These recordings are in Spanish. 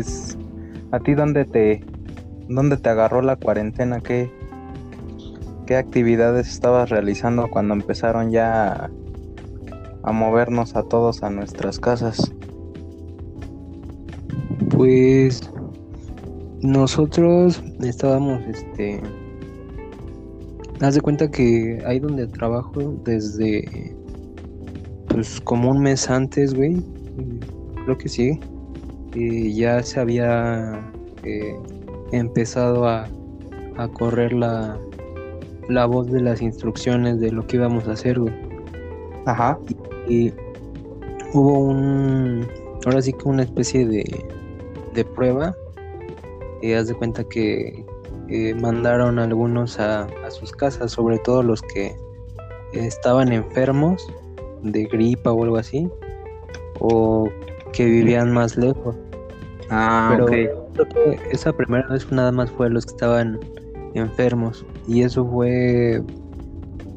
pues, ¿a ti dónde te, dónde te agarró la cuarentena? ¿Qué, qué actividades estabas realizando cuando empezaron ya a, movernos a todos a nuestras casas? Pues nosotros estábamos, este, haz de cuenta que ahí donde trabajo desde, pues como un mes antes, güey, creo que sí, eh, ya se había eh, empezado a, a correr la, la voz de las instrucciones de lo que íbamos a hacer, güey. Ajá. Y, hubo un, ahora sí que una especie de, de prueba. Y haz de cuenta que eh, mandaron algunos a, a, sus casas, sobre todo los que estaban enfermos de gripa o algo así, o que vivían más lejos. Ah, Pero esa primera vez nada más fue los que estaban enfermos. Y eso fue,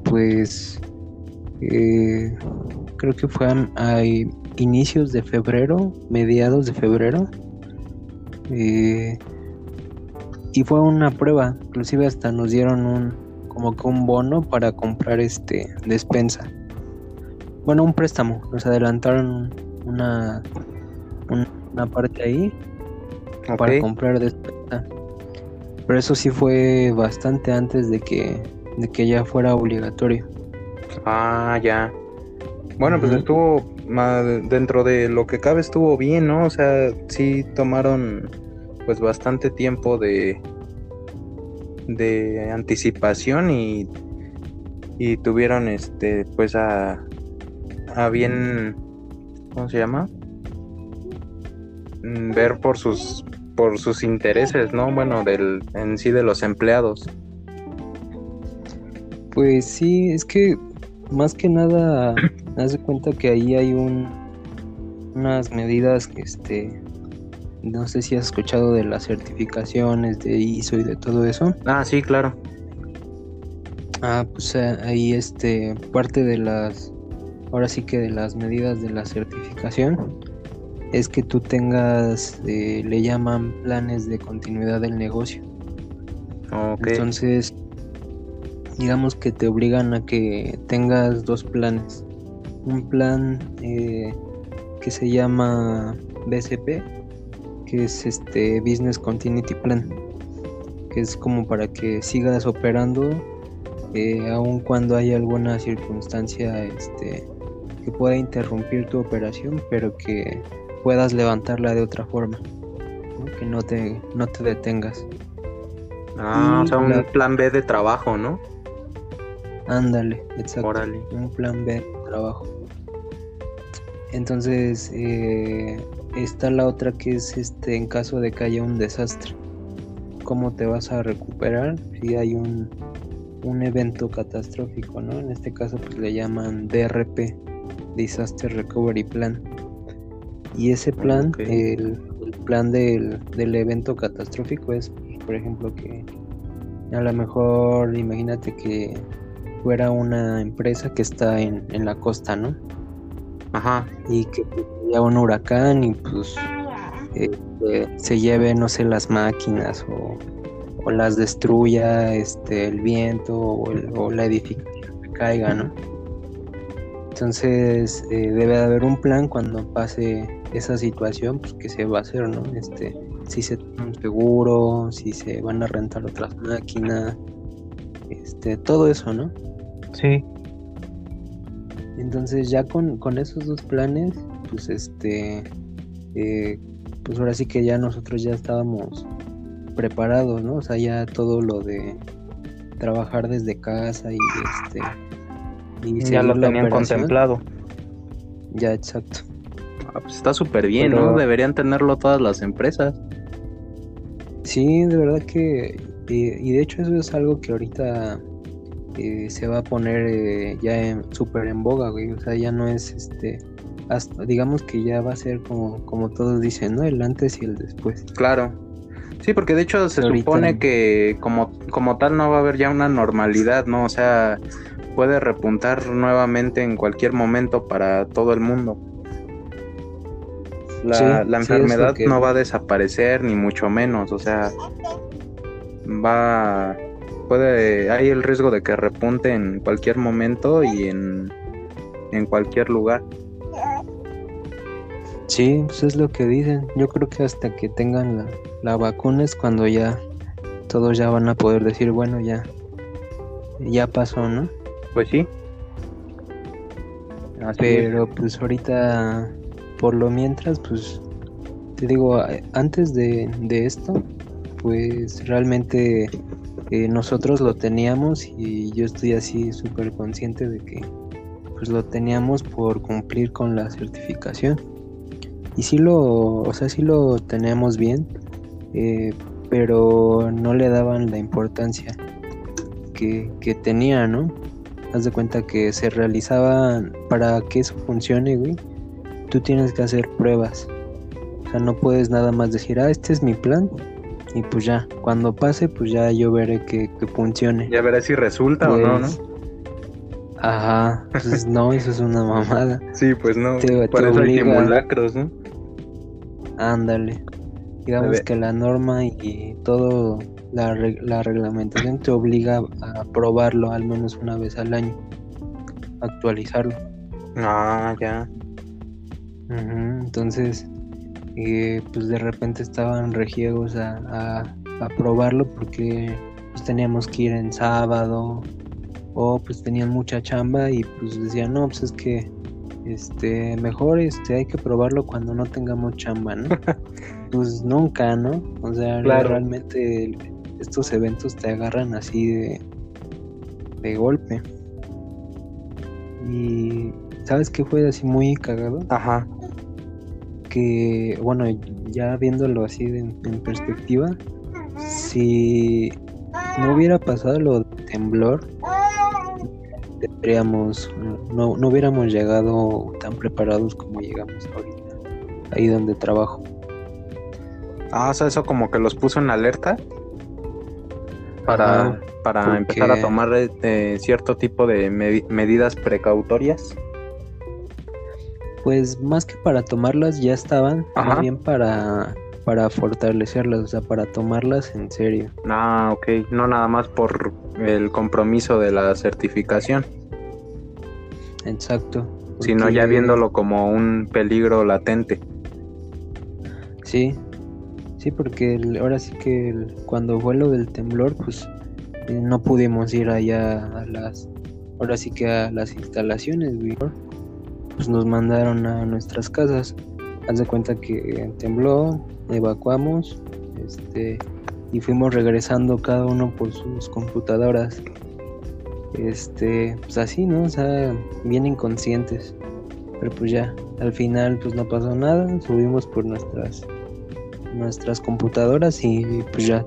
pues, eh, creo que fue a, inicios de febrero, mediados de febrero. Eh, y fue una prueba, inclusive hasta nos dieron un como que un bono para comprar este despensa. Bueno, un préstamo, nos adelantaron una, una, parte ahí para comprar despensa. Pero eso sí fue bastante antes de que, de que ya fuera obligatorio. Ah, ya. Bueno, pues estuvo dentro de lo que cabe estuvo bien, ¿no? O sea, sí tomaron pues bastante tiempo de de anticipación y y tuvieron este pues a a bien ¿cómo se llama? Mm, ver por sus por sus intereses, ¿no? Bueno, del en sí de los empleados. Pues sí, es que más que nada, haz de cuenta que ahí hay un unas medidas que este no sé si has escuchado de las certificaciones de ISO y de todo eso. Ah, sí, claro. Ah, pues eh, ahí este parte de las ahora sí que de las medidas de la certificación es que tú tengas, eh, le llaman planes de continuidad del negocio. Entonces, digamos que te obligan a que tengas dos planes. Un plan eh, que se llama BCP, que es este Business Continuity Plan, que es como para que sigas operando eh, aun cuando haya alguna circunstancia este, que pueda interrumpir tu operación, pero que puedas levantarla de otra forma, que no te, no te detengas. Ah, o sea, un plan B de trabajo, ¿no? Ándale, exacto. Un plan B de trabajo. Entonces, eh, está la otra que es este en caso de que haya un desastre. ¿Cómo te vas a recuperar si hay un, un evento catastrófico, ¿no? En este caso pues le llaman DRP, Disaster Recovery Plan. Y ese plan, el, plan del, evento catastrófico es, por ejemplo, que a lo mejor imagínate que fuera una empresa que está en, la costa, ¿no? Ajá. Y que haya un huracán y pues este, se lleve, no sé, las máquinas o, las destruya este, el viento o, o la edificación que caiga, ¿no? Entonces eh, debe de haber un plan cuando pase esa situación, pues que se va a hacer, ¿no? Este, si se un seguro, si se van a rentar otras máquinas, este, todo eso, ¿no? Sí. Entonces ya con, esos dos planes, pues este, eh, pues ahora sí que ya nosotros ya estábamos preparados, ¿no? O sea, ya todo lo de trabajar desde casa y este y ya lo tenían contemplado. Ya, exacto. Ah, pues está súper bien, ¿no? Deberían tenerlo todas las empresas. Sí, de verdad que... y de hecho eso es algo que ahorita eh, se va a poner eh, ya súper en boga, güey. O sea, ya no es este... Hasta, digamos que ya va a ser como, como todos dicen, ¿no? El antes y el después. Claro. Sí, porque de hecho se supone que como, como tal no va a haber ya una normalidad, ¿no? O sea, puede repuntar nuevamente en cualquier momento para todo el mundo. La, la enfermedad no va a desaparecer, ni mucho menos, o sea, va, puede, hay el riesgo de que repunte en cualquier momento y en, en cualquier lugar. Sí, pues es lo que dicen. Yo creo que hasta que tengan la, la vacuna es cuando ya todos ya van a poder decir, bueno, ya, ya pasó, ¿no? Pues sí. Pero pues ahorita, por lo mientras, pues te digo, antes de, de esto, pues realmente eh, nosotros lo teníamos y yo estoy así súper consciente de que pues lo teníamos por cumplir con la certificación. Y sí lo, o sea, sí lo teníamos bien, eh, pero no le daban la importancia que, que tenía, ¿no? Haz de cuenta que se realizaban, para que eso funcione, güey, tú tienes que hacer pruebas. O sea, no puedes nada más decir, ah, este es mi plan, y pues ya, cuando pase, pues ya yo veré que, funcione. Ya veré si resulta o no, ¿no? Pues, ajá, pues no, eso es una mamada. Sí, pues no, te, por eso hay simulacros, ¿no? Ándale. Digamos que la norma y todo, la, la reglamentación te obliga a probarlo al menos una vez al año, actualizarlo. Ah, ya. entonces, y pues de repente estaban regiegos a, a, probarlo porque pues teníamos que ir en sábado o pues tenían mucha chamba y pues decían no pues es que este mejor este hay que probarlo cuando no tengamos chamba no pues nunca no o sea realmente estos eventos te agarran así de de golpe. Y sabes qué fue así muy cagado ajá. Que, bueno, ya viéndolo así en perspectiva, si no hubiera pasado lo de temblor, tendríamos, no, no hubiéramos llegado tan preparados como llegamos ahorita, ahí donde trabajo. Ah, o sea, eso como que los puso en alerta para, para empezar a tomar eh, cierto tipo de medidas precautorias. Pues más que para tomarlas ya estaban, bien para, para fortalecerlas, o sea, para tomarlas en serio. Ah, ok, no nada más por el compromiso de la certificación. Exacto. Sino ya viéndolo como un peligro latente. Sí, sí, porque ahora sí que cuando fue lo del temblor, pues eh, no pudimos ir allá a las, ahora sí que a las instalaciones, güey pues nos mandaron a nuestras casas. Haz de cuenta que tembló, evacuamos, este, y fuimos regresando cada uno por sus computadoras. Este, pues así, ¿no? O sea, bien inconscientes. Pero pues ya, al final pues no pasó nada, subimos por nuestras nuestras computadoras y pues ya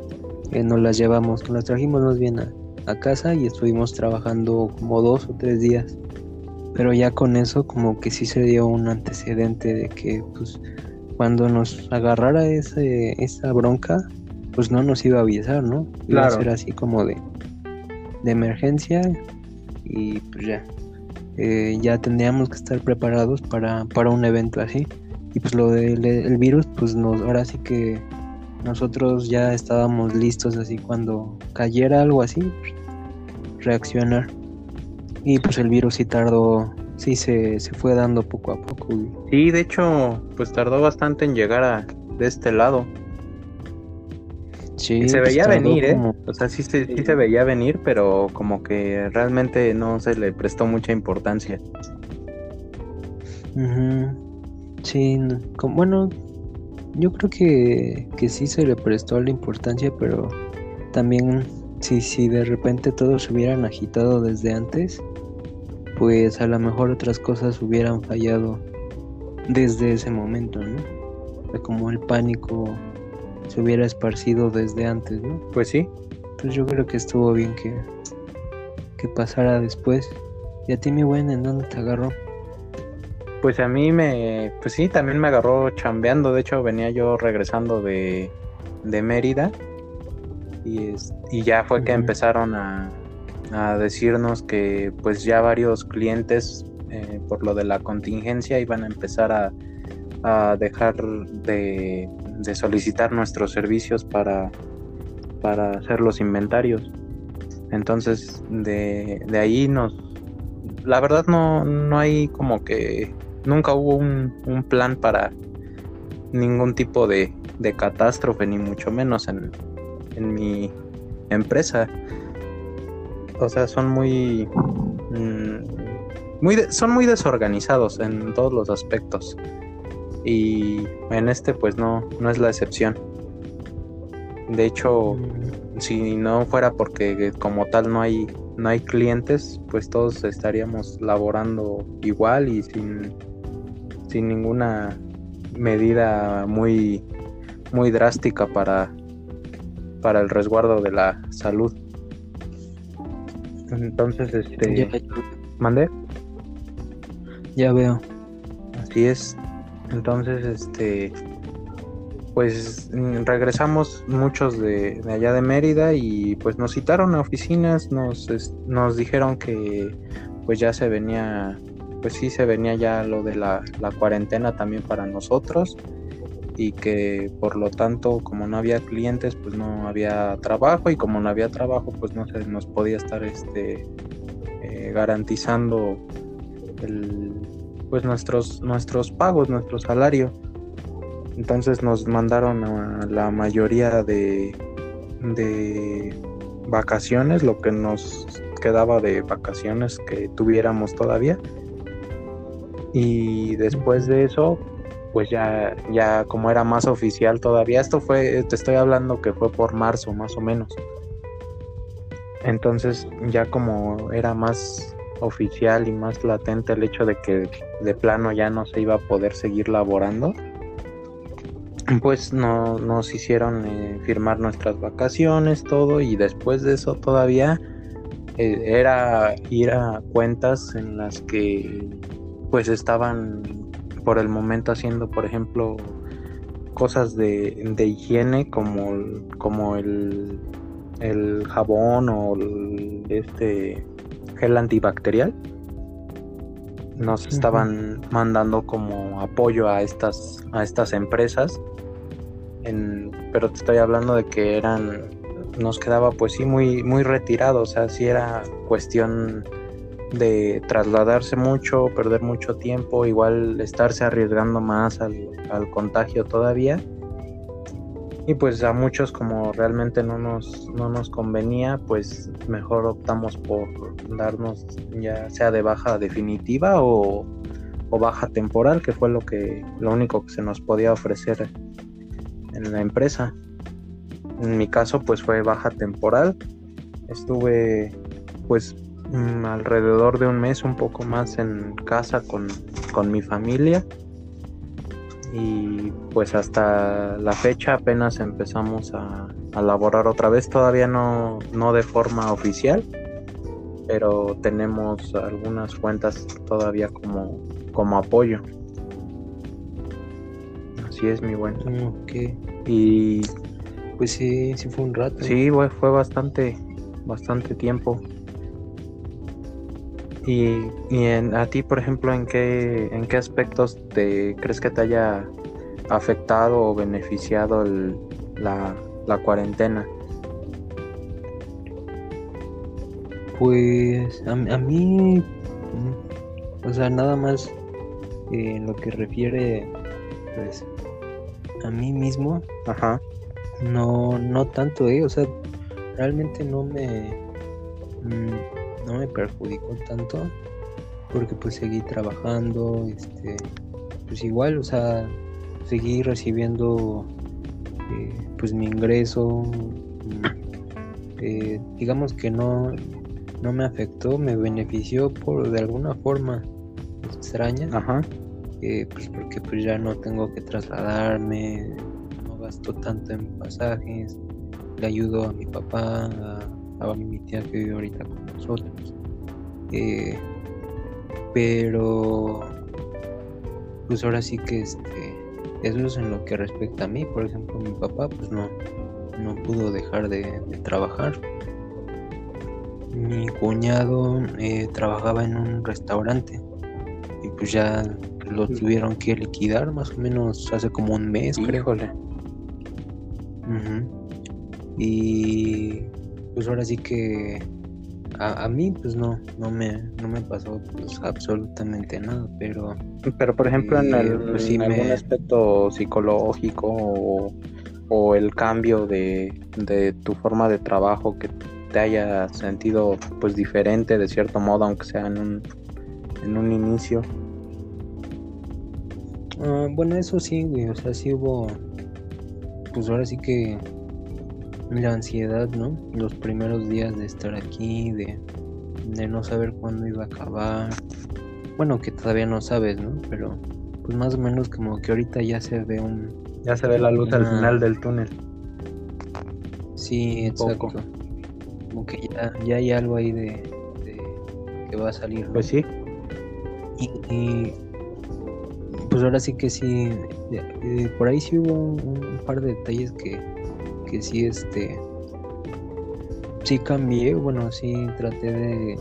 eh, nos las llevamos, las trajimos más bien a, a casa y estuvimos trabajando como dos o tres días. Pero ya con eso como que sí se dio un antecedente de que pues cuando nos agarrara ese, esa bronca, pues no nos iba a avisar, ¿no? Iba a ser así como de, de emergencia y pues ya. Eh, ya tendríamos que estar preparados para, para un evento así. Y pues lo del el virus, pues nos, ahora sí que nosotros ya estábamos listos así cuando cayera algo así, reaccionar. Y pues el virus sí tardó, sí se, se fue dando poco a poco. Sí, de hecho, pues tardó bastante en llegar a de este lado. Sí, se pues veía venir, ¿eh? O sea, sí, sí, se veía venir, pero como que realmente no se le prestó mucha importancia. Sí, bueno, yo creo que, que sí se le prestó la importancia, pero también si, si de repente todos se hubieran agitado desde antes, pues a lo mejor otras cosas hubieran fallado desde ese momento, ¿no? como el pánico se hubiera esparcido desde antes, ¿no? Pues sí. Pues yo creo que estuvo bien que, que pasara después. ¿Y a ti, mi buen, en dónde te agarró? Pues a mí me, pues sí, también me agarró chambeando. De hecho, venía yo regresando de, de Mérida y, y ya fue que empezaron a, a decirnos que pues ya varios clientes eh, por lo de la contingencia iban a empezar a, a dejar de, de solicitar nuestros servicios para, para hacer los inventarios. Entonces, de, de ahí nos... La verdad no, no hay como que... Nunca hubo un, un plan para ningún tipo de, de catástrofe, ni mucho menos en, en mi empresa. O sea, son muy... mm, muy son muy desorganizados en todos los aspectos. Y en este pues no, no es la excepción. De hecho, si no fuera porque como tal no hay no hay clientes, pues todos estaríamos laborando igual y sin, sin ninguna medida muy muy drástica para para el resguardo de la salud. Entonces, este, ya, mandé. ya veo. Así es. Entonces, este, pues regresamos muchos de, de allá de Mérida y pues nos citaron a oficinas, nos, nos dijeron que pues ya se venía, pues sí se venía ya lo de la, cuarentena también para nosotros y que por lo tanto como no había clientes pues no había trabajo y como no había trabajo pues no se nos podía estar este eh, garantizando pues nuestros nuestros pagos nuestro salario. Entonces nos mandaron la mayoría de vacaciones lo que nos quedaba de vacaciones que tuviéramos todavía y después de eso pues ya ya como era más oficial todavía esto fue te estoy hablando que fue por marzo más o menos. Entonces ya como era más oficial y más latente el hecho de que de plano ya no se iba a poder seguir laborando pues no nos hicieron eh, firmar nuestras vacaciones todo y después de eso todavía eh, era ir a cuentas en las que pues estaban por el momento haciendo por ejemplo cosas de, de higiene como como el, el jabón o el, este gel antibacterial. Nos estaban mandando como apoyo a estas a estas empresas. En, pero te estoy hablando de que eran nos quedaba pues sí muy muy retirado. O sea sí era cuestión de trasladarse mucho perder mucho tiempo igual estarse arriesgando más al, al contagio todavía. Y pues a muchos como realmente no nos no nos convenía pues mejor optamos por darnos ya sea de baja definitiva o, o baja temporal que fue lo que lo único que se nos podía ofrecer en la empresa. En mi caso pues fue baja temporal. Estuve pues mm, alrededor de un mes un poco más en casa con, con mi familia y pues hasta la fecha apenas empezamos a, a laborar otra vez, todavía no, no de forma oficial, pero tenemos algunas cuentas todavía como, como apoyo. Así es, mi buen. Ok, Y pues sí, sí fue un rato. sí, fue, fue bastante, bastante tiempo. Y, y en, a ti, por ejemplo, ¿en qué, en qué aspectos te crees que te haya afectado o beneficiado el- la, la cuarentena? Pues a, a mí, mm, o sea, nada más eh, en lo que refiere, pues, a mí mismo, Ajá, no, no tanto, eh, o sea, realmente no me, mm, no me perjudicó tanto, porque pues seguí trabajando, este, pues igual, o sea, seguí recibiendo, eh, pues mi ingreso, eh, digamos que no, no me afectó, me benefició por de alguna forma extraña, ajá, eh, pues porque pues ya no tengo que trasladarme, no gasto tanto en pasajes, le ayudo a mi papá, a, a mi tía que vive ahorita con nosotros. eh, pero pues ahora sí que este eso es en lo que respecta a mí, por ejemplo mi papá pues no, no pudo dejar de, de trabajar. Mi cuñado eh, trabajaba en un restaurante y pues ya lo tuvieron que liquidar más o menos hace como un mes, creo. Ujú. Y pues ahora sí que a, a mí pues no, no me, no me pasó pues absolutamente nada, pero Pero por ejemplo en, Eh, el, pues sí en algún aspecto psicológico o, o el cambio de, de tu forma de trabajo que te haya sentido pues diferente de cierto modo, aunque sea en un, en un inicio. Ah, bueno, eso sí, güey, o sea, sí hubo, pues ahora sí que la ansiedad, ¿no? Los primeros días de estar aquí, de, de no saber cuándo iba a acabar. Bueno, que todavía no sabes, ¿no? Pero pues más o menos como que ahorita ya se ve un... Ya se ve la luz al final del túnel. Sí, exacto. Como que ya, ya hay algo ahí de, de que va a salir, ¿no? Pues sí. Y, y, pues ahora sí que sí, por ahí sí hubo un, un par de detalles que, que sí, este, sí cambié, bueno, sí traté de,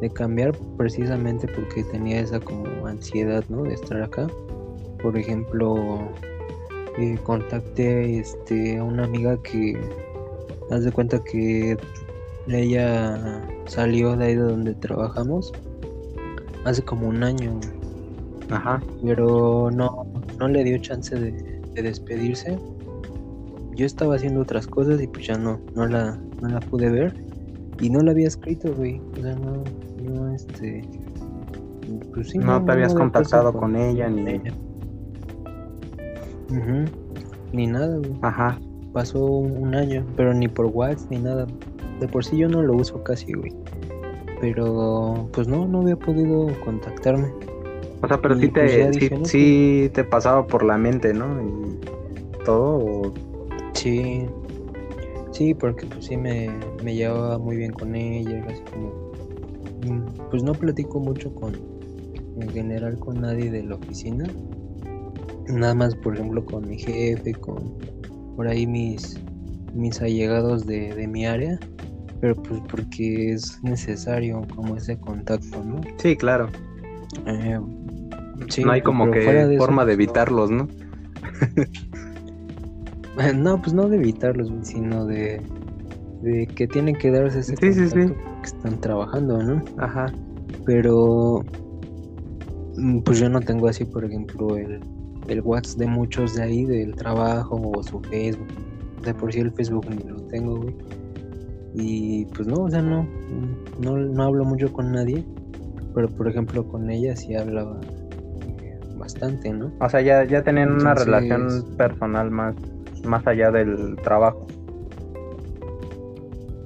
de cambiar precisamente porque tenía esa como ansiedad, ¿no? De estar acá. Por ejemplo, eh, contacté este, a una amiga que, haz de cuenta que ella salió de ahí de donde trabajamos hace como un año, Ajá. pero no, no le dio chance de, de despedirse. Yo estaba haciendo otras cosas y pues ya no, no la, no la pude ver y no la había escrito, güey. O sea, no, no, este, pues sí, no te habías había contactado con ella ni... Ujú, Ni nada, güey. Ajá. Pasó un, año, pero ni por WhatsApp ni nada. De por sí yo no lo uso casi, güey. Pero pues no, no había podido contactarme. O sea, pero Y sí pues te, sí, dije, no, sí te pasaba por la mente, ¿no? Y todo. o- Sí, sí, porque pues sí me, me llevaba muy bien con ella, así como, mm, pues no platico mucho con, en general con nadie de la oficina, nada más por ejemplo con mi jefe, con por ahí mis, mis allegados de, de mi área, pero pues porque es necesario como ese contacto, ¿no? Sí, claro. Eh, sí, no hay como que eso, forma de pues, no. evitarlos, ¿no? No, pues no de evitarlos, sino de, de que tienen que darse ese Sí, sí, sí. contacto porque están trabajando, ¿no? Ajá. Pero mm, pues yo no tengo así, por ejemplo, el, el WhatsApp de muchos de ahí del trabajo o su Facebook. De por sí el Facebook ni lo tengo, güey. Y pues no, o sea, no, no, no hablo mucho con nadie. Pero por ejemplo con ella sí hablaba eh, bastante, ¿no? O sea, ya, ya tenían una relación personal más, más allá del trabajo,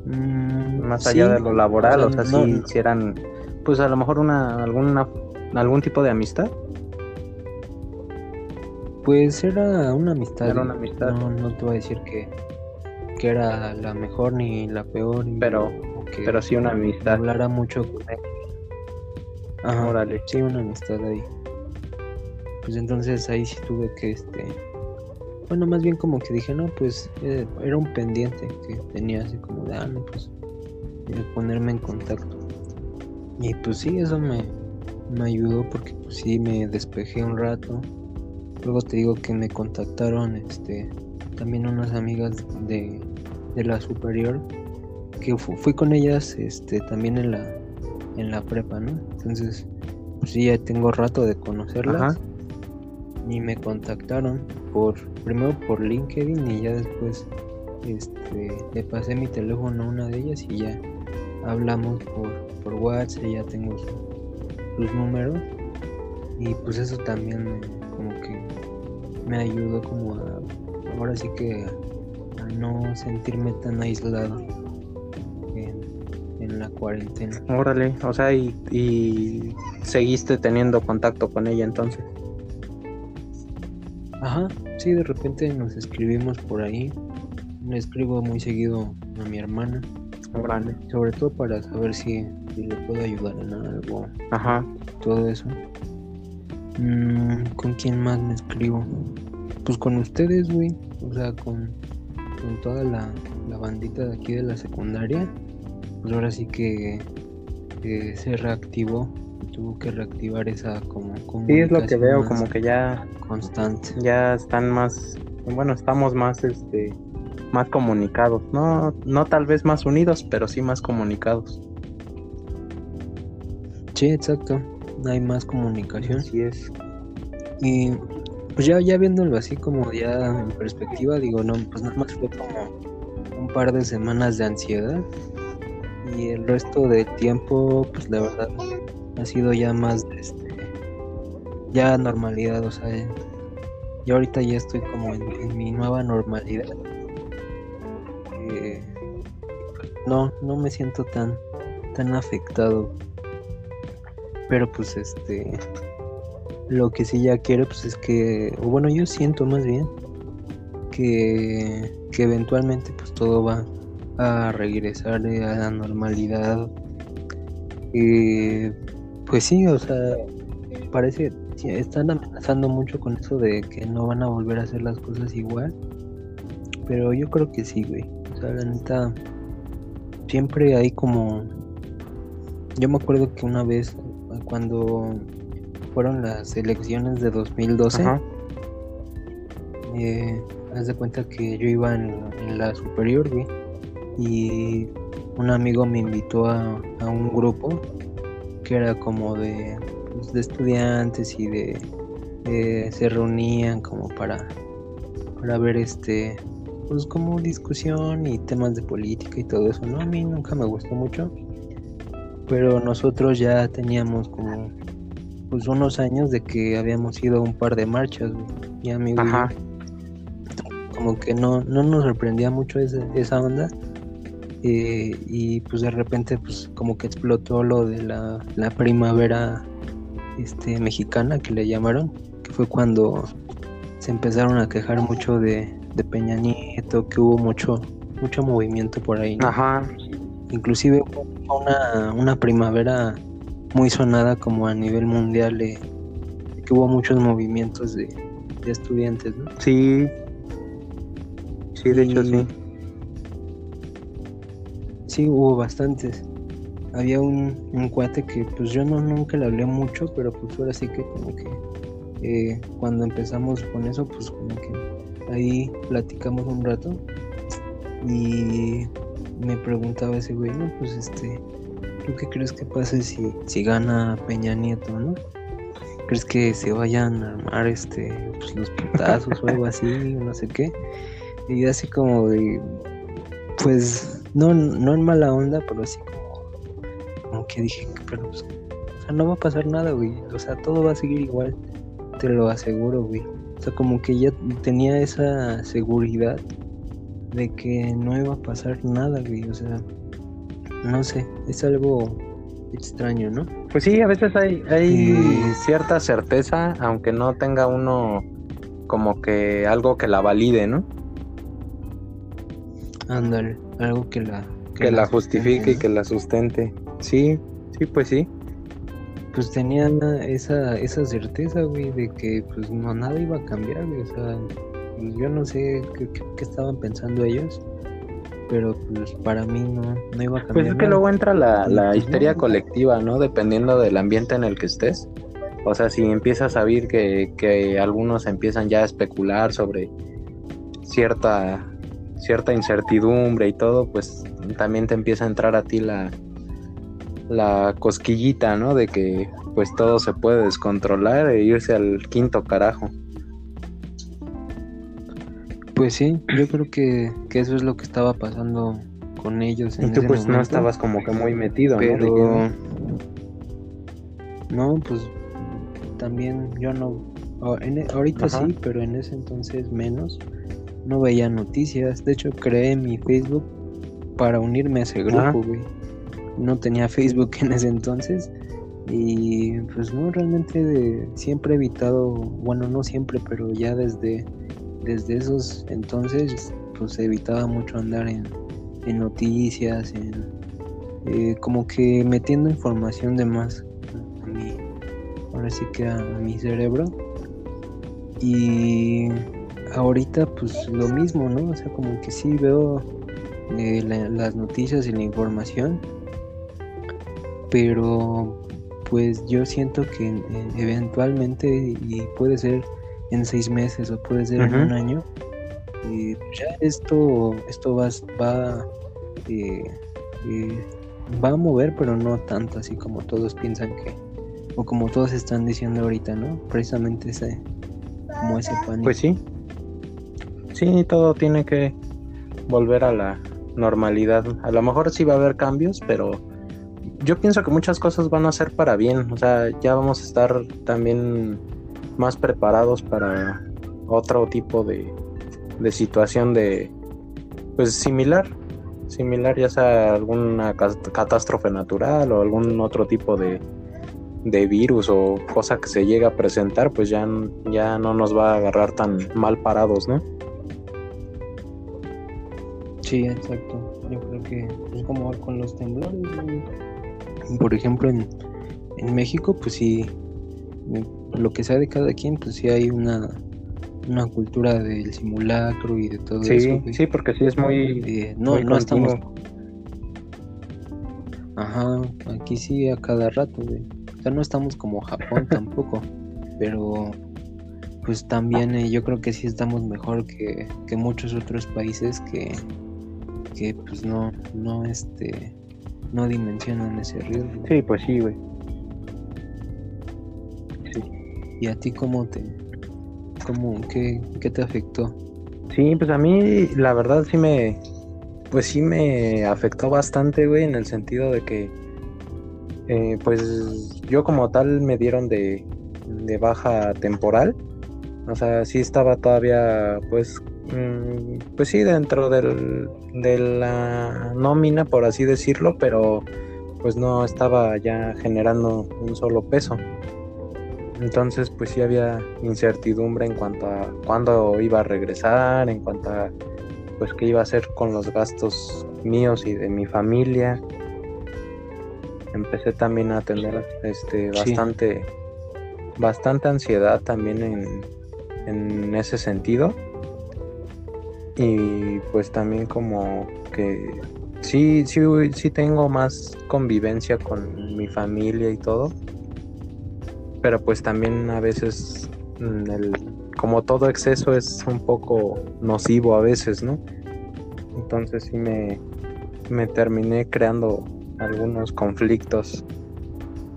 Mm, más sí, allá de lo laboral, o sea, no- si hicieran, pues a lo mejor una, alguna, algún tipo de amistad. Pues era una amistad. Era una amistad. No, no te voy a decir que, que era la mejor ni la peor. ni- Pero- o que Pero sí una amistad. hablara mucho con él. Ajá, Órale. sí, una amistad ahí. Pues entonces ahí sí tuve que, este... Bueno, más bien como que dije, no, pues eh, era un pendiente que tenía así como de, ah, no, pues eh, ponerme en contacto. Y pues sí, eso me, me ayudó porque pues sí me despejé un rato. Luego te digo que me contactaron este también unas amigas de, de la superior que fu- fui con ellas este también en la en la prepa, ¿no? Entonces, pues sí ya tengo rato de conocerlas Ajá. y me contactaron por primero por LinkedIn y ya después este le pasé mi teléfono a una de ellas y ya hablamos por, por WhatsApp y ya tengo su- sus números y pues eso también me, como que me ayudó como a ahora sí que a no sentirme tan aislado en, en la cuarentena. Órale, o sea, y, y seguiste teniendo contacto con ella entonces. Ajá, sí, de repente nos escribimos por ahí. Le escribo muy seguido a mi hermana, sobre todo para saber si, si le puedo ayudar en algo, Ajá. todo eso. Mm, ¿Con quién más me escribo? Pues con ustedes, güey. O sea, con, con toda la, la bandita de aquí de la secundaria. Pues ahora sí que, que se reactivó tuvo que reactivar esa como Sí, es lo que veo, como que ya, constante. ya están más, bueno, estamos más, este, más comunicados. No, no tal vez más unidos, pero sí más comunicados. Sí, exacto. Hay más comunicación. Así es. Y pues ya, ya viéndolo así como ya en perspectiva, digo, no, pues nada más fue como un par de semanas de ansiedad. Y el resto del tiempo, pues la verdad, ha sido ya más este ya normalidad, o sea, yo ahorita ya estoy como en, mi nueva normalidad. Eh, no, no me siento tan, tan afectado. Pero pues este lo que sí ya quiero pues es que, bueno, yo siento más bien que, que eventualmente pues todo va a regresar a la normalidad. Eh, pues sí, o sea, parece sí, están amenazando mucho con eso de que no van a volver a hacer las cosas igual. Pero yo creo que sí, güey. O sea, la neta, siempre hay como... Yo me acuerdo que una vez, cuando fueron las elecciones de 2012, Ajá. eh, haz de cuenta que yo iba en, en la superior, güey. Y un amigo me invitó a, a un grupo que era como de, pues, de estudiantes y de, de- se reunían como para para ver este pues como discusión y temas de política y todo eso no a mí nunca me gustó mucho pero nosotros ya teníamos como pues unos años de que habíamos ido a un par de marchas y amigos Ajá. como que no, no nos sorprendía mucho ese- esa onda. Eh, y pues de repente pues como que explotó lo de la, la primavera este, mexicana que le llamaron, que fue cuando se empezaron a quejar mucho de, de Peña Nieto, que hubo mucho, mucho movimiento por ahí. ¿no? Ajá. Inclusive una, una primavera muy sonada como a nivel mundial, eh, que hubo muchos movimientos de, de estudiantes, ¿no? Sí. Sí, de hecho sí. Sí, hubo bastantes. Había un, un cuate que pues yo no nunca le hablé mucho, pero pues ahora sí que como que eh, cuando empezamos con eso, pues como que ahí platicamos un rato y me preguntaba ese güey, no, pues este, ¿tú qué crees que pase si, si gana Peña Nieto, no? ¿Crees que se vayan a armar este, pues los putazos o algo así, no sé qué? Y así como de, pues, no, no en mala onda, pero así como, como que dije, pero pues, o sea, no va a pasar nada, güey. O sea, todo va a seguir igual, te lo aseguro, güey. O sea, como que ya tenía esa seguridad de que no iba a pasar nada, güey. O sea, no sé, es algo extraño, ¿no? Pues sí, a veces hay, hay Y- cierta certeza, aunque no tenga uno como que algo que la valide, ¿no? Ándale, algo que la... Que la justifique y que la sustente. Sí, sí, pues sí. Pues tenía esa, esa certeza, güey, de que pues no, nada iba a cambiar, güey. O sea, pues, yo no sé qué, qué- qué estaban pensando ellos, pero pues para mí no, no iba a cambiar Pues es que nada. luego entra la, la pues, histeria no. colectiva, ¿no? Dependiendo del ambiente en el que estés. O sea, si empiezas a ver que, que algunos empiezan ya a especular sobre cierta, cierta incertidumbre y todo, pues también te empieza a entrar a ti la, la cosquillita, ¿no? De que pues todo se puede descontrolar e irse al quinto carajo. Pues sí, yo creo que, que eso es lo que estaba pasando con ellos. Y En tú ese pues no estabas como que muy metido, ¿no? Pero no pues también yo no e- ahorita Ajá. sí pero en ese entonces menos no veía noticias. De hecho creé mi Facebook para unirme a ese grupo güey. No tenía Facebook en ese entonces y pues no realmente de- siempre he evitado bueno no siempre pero ya desde desde esos entonces pues evitaba mucho andar en, en noticias en eh, como que metiendo información de más a mi, ahora sí que a, a mi cerebro. Y ahorita pues lo mismo, ¿no? O sea, como que sí veo eh, la- las noticias y la información, pero pues yo siento que eventualmente, y puede ser en seis meses o puede ser en un año, eh, ya esto, esto va, va, eh, eh, va a mover, pero no tanto así como todos piensan que, o como todos están diciendo ahorita, ¿no? Precisamente ese, como ese pánico. Pues sí, sí, todo tiene que volver a la normalidad. A lo mejor sí va a haber cambios, pero yo pienso que muchas cosas van a ser para bien. O sea, ya vamos a estar también más preparados para otro tipo de, de situación de pues similar similar ya sea alguna catástrofe natural o algún otro tipo de, de virus o cosa que se llegue a presentar pues ya, ya no nos va a agarrar tan mal parados no sí exacto yo creo que es como con los temblores por ejemplo en, en México pues sí lo que sea de cada quien pues sí hay una una cultura del simulacro y de todo eso. Sí, porque sí es muy. Eh, no, no estamos. Ajá, aquí sí a cada rato, güey. O sea, no estamos como Japón tampoco, pero pues también eh, yo creo que sí estamos mejor que, que muchos otros países que, que pues no, no, este, no dimensionan ese riesgo. Sí, pues sí, güey. Sí. ¿Y a ti cómo te, ¿Cómo, qué, te afectó? Sí, pues a mí la verdad sí me, pues sí me afectó bastante, güey, en el sentido de que, eh, pues yo como tal me dieron de, de baja temporal, o sea, sí estaba todavía, pues, pues sí, dentro del, de la nómina, por así decirlo, pero pues no estaba ya generando un solo peso. Entonces, pues sí había incertidumbre en cuanto a cuándo iba a regresar, en cuanto a pues qué iba a hacer con los gastos míos y de mi familia. Empecé también a tener este bastante bastante ansiedad también en, en ese sentido. Y pues también como que sí, sí, sí tengo más convivencia con mi familia y todo pero pues también a veces mm, el, como todo exceso es un poco nocivo a veces, ¿no? Entonces sí me, me terminé creando algunos conflictos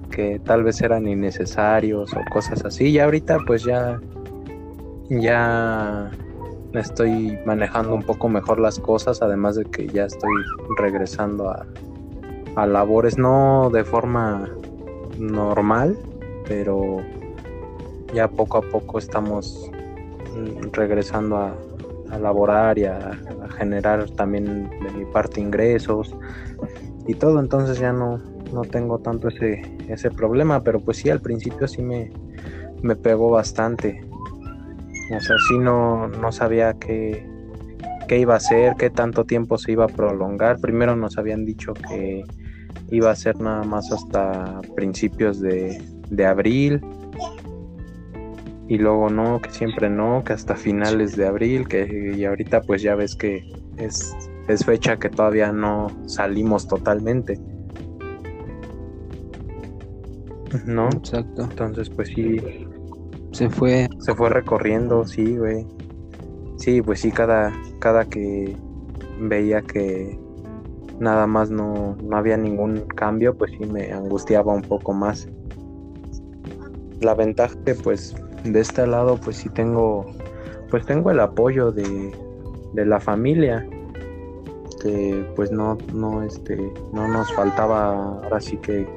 que tal vez eran innecesarios o cosas así. Y ahorita pues ya, ya estoy manejando un poco mejor las cosas, además de que ya estoy regresando a, a labores, no de forma normal, pero ya poco a poco estamos mm, regresando a, a laborar y a, generar también de mi parte ingresos y todo, entonces ya no, no tengo tanto ese, ese problema, pero pues sí, al principio sí me, me pegó bastante. O sea, sí no, no sabía qué, qué iba a hacer, qué tanto tiempo se iba a prolongar. Primero nos habían dicho que iba a ser nada más hasta principios de, de abril y luego no, que siempre no, que hasta finales de abril, que y ahorita pues ya ves que es, es fecha que todavía no salimos totalmente. ¿No? Exacto. Entonces pues sí. Se fue. Se fue recorriendo, sí, güey. Sí, pues sí, cada, cada que veía que nada más no, no había ningún cambio, pues sí me angustiaba un poco más la ventaja que pues de este lado pues sí tengo pues tengo el apoyo de, de la familia que pues no no este no nos faltaba ahora sí que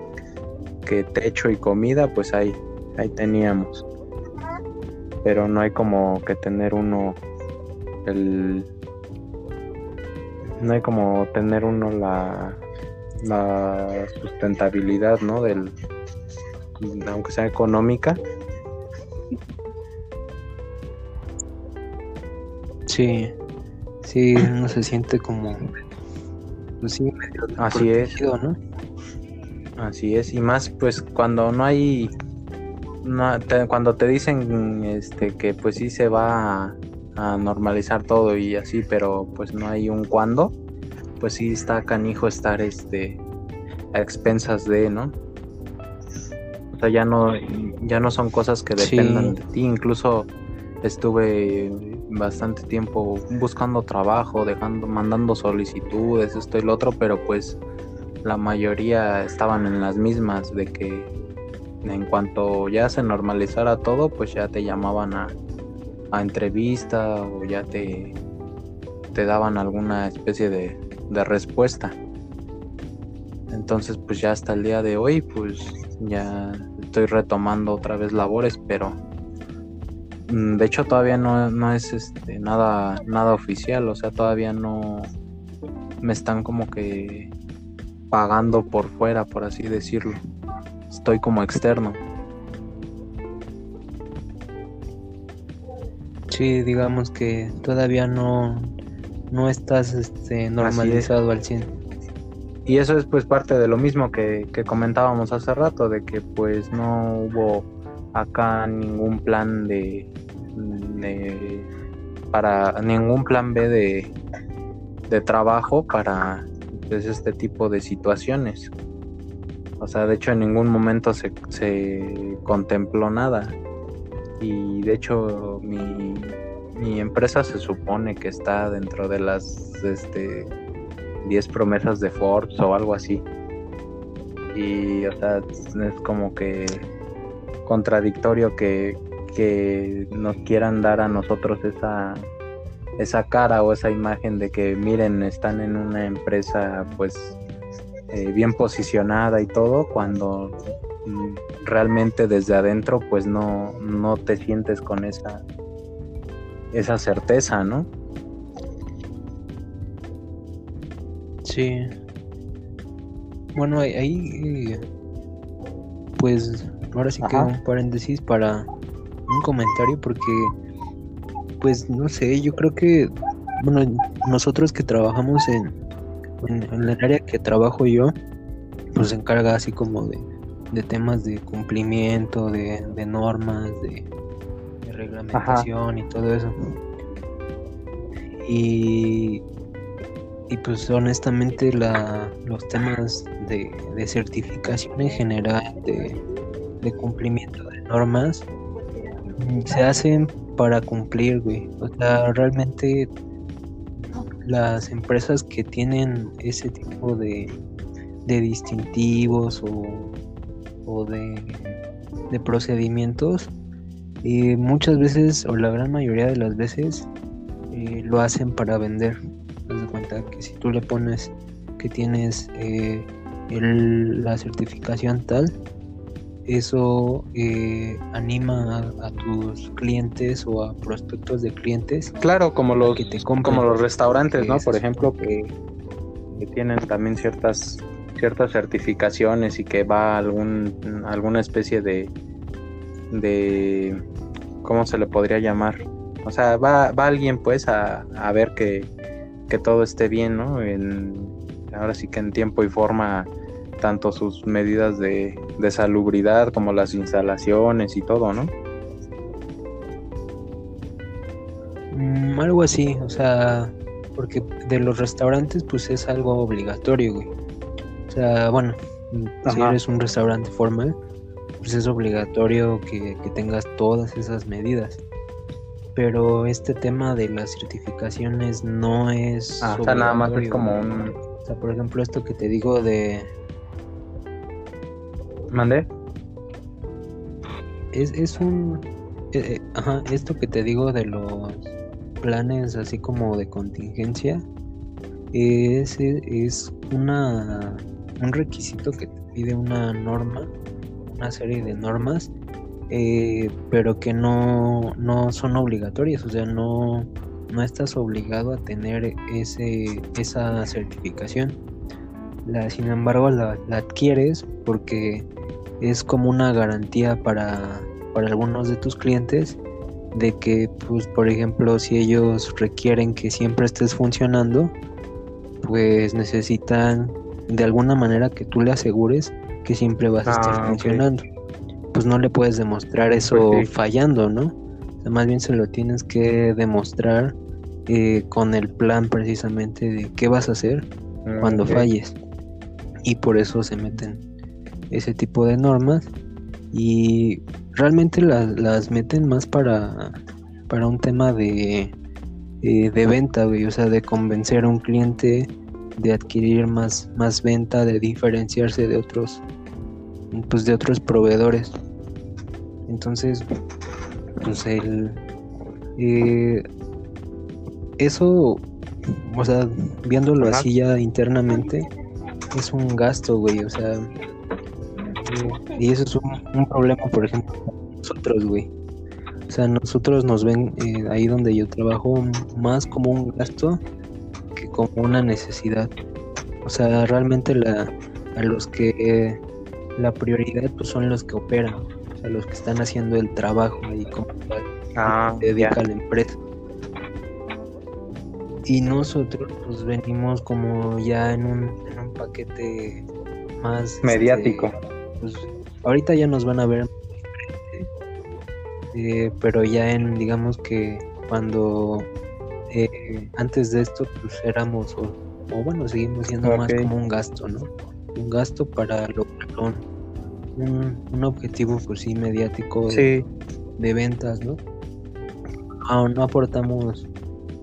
que techo y comida pues ahí ahí teníamos pero no hay como que tener uno el no hay como tener uno la la sustentabilidad no del aunque sea económica. Sí, sí, uno se siente como, pues así es, ¿no? Así es, y más pues cuando no hay, cuando te dicen este que pues sí se va a, a, normalizar todo y así, pero pues no hay un cuándo, pues sí está canijo estar este a expensas de, ¿no? O sea, ya no, ya no son cosas que dependan de ti. Incluso estuve bastante tiempo buscando trabajo, dejando, mandando solicitudes, esto y lo otro, pero pues la mayoría estaban en las mismas de que en cuanto ya se normalizara todo, pues ya te llamaban a, a entrevista o ya te, te daban alguna especie de, de respuesta. Entonces, pues ya hasta el día de hoy, pues ya estoy retomando otra vez labores, pero mm, de hecho todavía no, no es este, nada, nada oficial, o sea, todavía no me están como que pagando por fuera, por así decirlo. Estoy como externo. Sí, digamos que todavía no, no estás este, normalizado al 100. Y eso es pues parte de lo mismo que, comentábamos hace rato, de que pues no hubo acá ningún plan de, para ningún plan B de, de trabajo para pues, este tipo de situaciones. O sea, de hecho en ningún momento se, se contempló nada. Y de hecho mi, mi empresa se supone que está dentro de las este 10 promesas de Forbes o algo así. Y, o sea, es como que contradictorio que, que nos quieran dar a nosotros esa, esa cara o esa imagen de que, miren, están en una empresa, pues, eh, bien posicionada y todo, cuando mm, realmente desde adentro, pues, no, no te sientes con esa, esa certeza, ¿no? Sí. Bueno, ahí, pues ahora sí que un paréntesis para un comentario porque, pues no sé, yo creo que, bueno, nosotros que trabajamos en, en, el área que trabajo yo, pues se encarga así como de, de temas de cumplimiento, de, de normas, de, reglamentación y todo eso. Y y pues honestamente la, los temas de, certificación en general, de, cumplimiento de normas, se hacen para cumplir, güey. O sea, realmente las empresas que tienen ese tipo de, de distintivos o, de, de, procedimientos, eh, muchas veces, o la gran mayoría de las veces, eh, lo hacen para vender. De cuenta que si tú le pones que tienes eh, la certificación tal, eso eh, anima a, tus clientes o a prospectos de clientes. Claro, como los, que te como los restaurantes, ¿no? Por ejemplo, que, que, tienen también ciertas ciertas certificaciones y que va algún alguna especie de de ¿cómo se le podría llamar? O sea, va, va alguien pues a, a ver que, que todo esté bien, ¿no? ahora sí que en tiempo y forma, tanto sus medidas de, salubridad como las instalaciones y todo, ¿no? Mm, algo así, o sea, porque de los restaurantes pues es algo obligatorio, güey. O sea, bueno, si eres un restaurante formal, pues es obligatorio que, que tengas todas esas medidas pero este tema de las certificaciones no es... Ah, o sea, nada más es como un... O sea, por ejemplo, esto que te digo de... ¿Mandé? Es, es un... Eh, eh, ajá, esto que te digo de los planes así como de contingencia es, es una un requisito que te pide una norma, una serie de normas eh, pero que no, no son obligatorias, o sea, no, no estás obligado a tener ese, esa certificación. La, sin embargo, la, adquieres porque es como una garantía para, para algunos de tus clientes de que, pues, por ejemplo, si ellos requieren que siempre estés funcionando, pues necesitan de alguna manera que tú le asegures que siempre vas a estar ah, funcionando. Pues no le puedes demostrar pues eso fallando, ¿no? más bien se lo tienes que demostrar eh, con el plan precisamente de qué vas a hacer mm, cuando falles. Y por eso se meten ese tipo de normas. y realmente las, meten más para, para un tema de, eh, de venta, güey, o sea, de convencer a un cliente de adquirir más, más venta, de diferenciarse de otros, pues de otros proveedores. Entonces, pues el eh, eso, o sea, viéndolo así ya internamente, es un gasto, güey, o sea, y eso es un, problema, por ejemplo, nosotros, güey. O sea, nosotros nos ven eh, ahí donde yo trabajo más como un gasto que como una necesidad. O sea, realmente la, a los que la prioridad pues son los que operan, o sea, los que están haciendo el trabajo ahí como ah, dedica a la empresa. Y nosotros pues venimos como ya en un, en un paquete más este, mediático. Pues ahorita ya nos van a ver eh, pero ya en digamos que cuando eh, antes de esto pues éramos o, bueno seguimos siendo más como un gasto no un gasto para lograr un, un objetivo pues sí mediático de, de ventas no aún no aportamos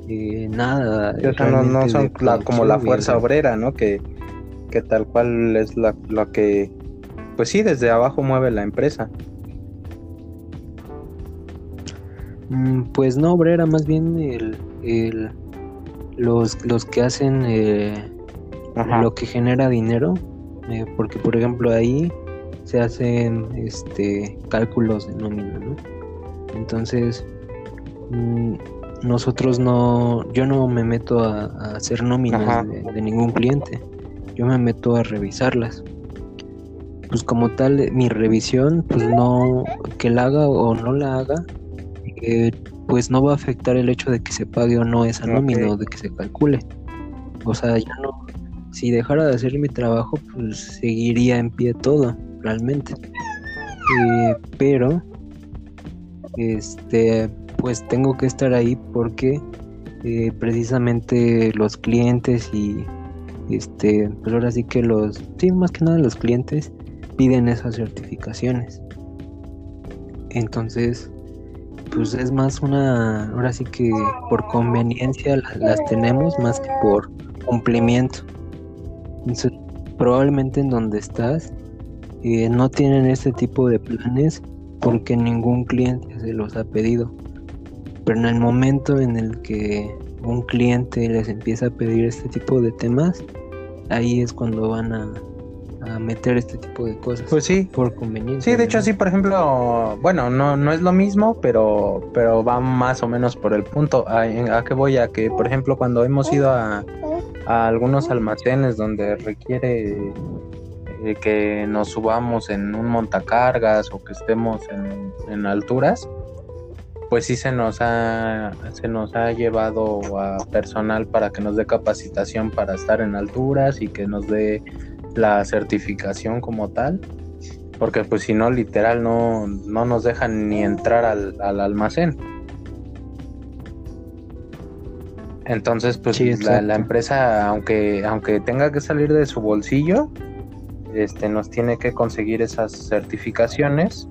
eh, nada. no, son como la fuerza obrera, ¿no? Que, que tal cual es la, que, pues sí, desde abajo mueve la empresa. Mm, pues no obrera, más bien el, el los, los que hacen eh, lo que genera dinero, eh, porque por ejemplo ahí se hacen este cálculos de nómina, ¿no? Entonces, mm, nosotros no, yo no me meto a, hacer nóminas de, ningún cliente, yo me meto a revisarlas. Pues como tal, mi revisión, pues no, que la haga o no la haga, eh, pues no va a afectar el hecho de que se pague o no esa nómina o de que se calcule. O sea, ya no, si dejara de hacer mi trabajo, pues seguiría en pie todo, realmente. Eh, pero, este, pues tengo que estar ahí porque eh, precisamente los clientes y este pues ahora sí que los sí más que nada los clientes piden esas certificaciones. Entonces pues es más una ahora sí que por conveniencia las, tenemos más que por cumplimiento. Entonces, probablemente en donde estás eh, no tienen este tipo de planes porque ningún cliente se los ha pedido. Pero en el momento en el que un cliente les empieza a pedir este tipo de temas, ahí es cuando van a, meter este tipo de cosas. Pues sí. Por conveniencia. Sí, de hecho sí, por ejemplo, bueno, no, no es lo mismo, pero, pero va más o menos por el punto. ¿A, a qué voy? A que, por ejemplo, cuando hemos ido a, algunos almacenes donde requiere eh, que nos subamos en un montacargas o que estemos en, en alturas, pues sí se nos ha se nos ha llevado a personal para que nos dé capacitación para estar en alturas y que nos dé la certificación como tal porque pues si no literal no, no nos dejan ni entrar al, almacén entonces pues la, la, empresa aunque aunque tenga que salir de su bolsillo este nos tiene que conseguir esas certificaciones